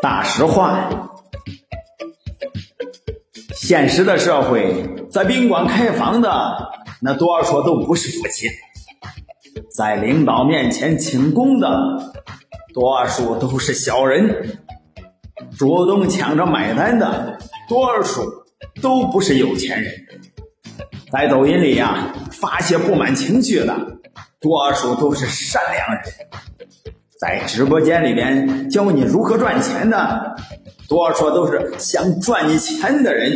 大实话，现实的社会，在宾馆开房的那多数都不是夫妻，在领导面前请功的多数都是小人，主动抢着买单的多数都不是有钱人，在抖音里呀发泄不满情绪的多数都是善良人在直播间里面教你如何赚钱的多数都是想赚你钱的人。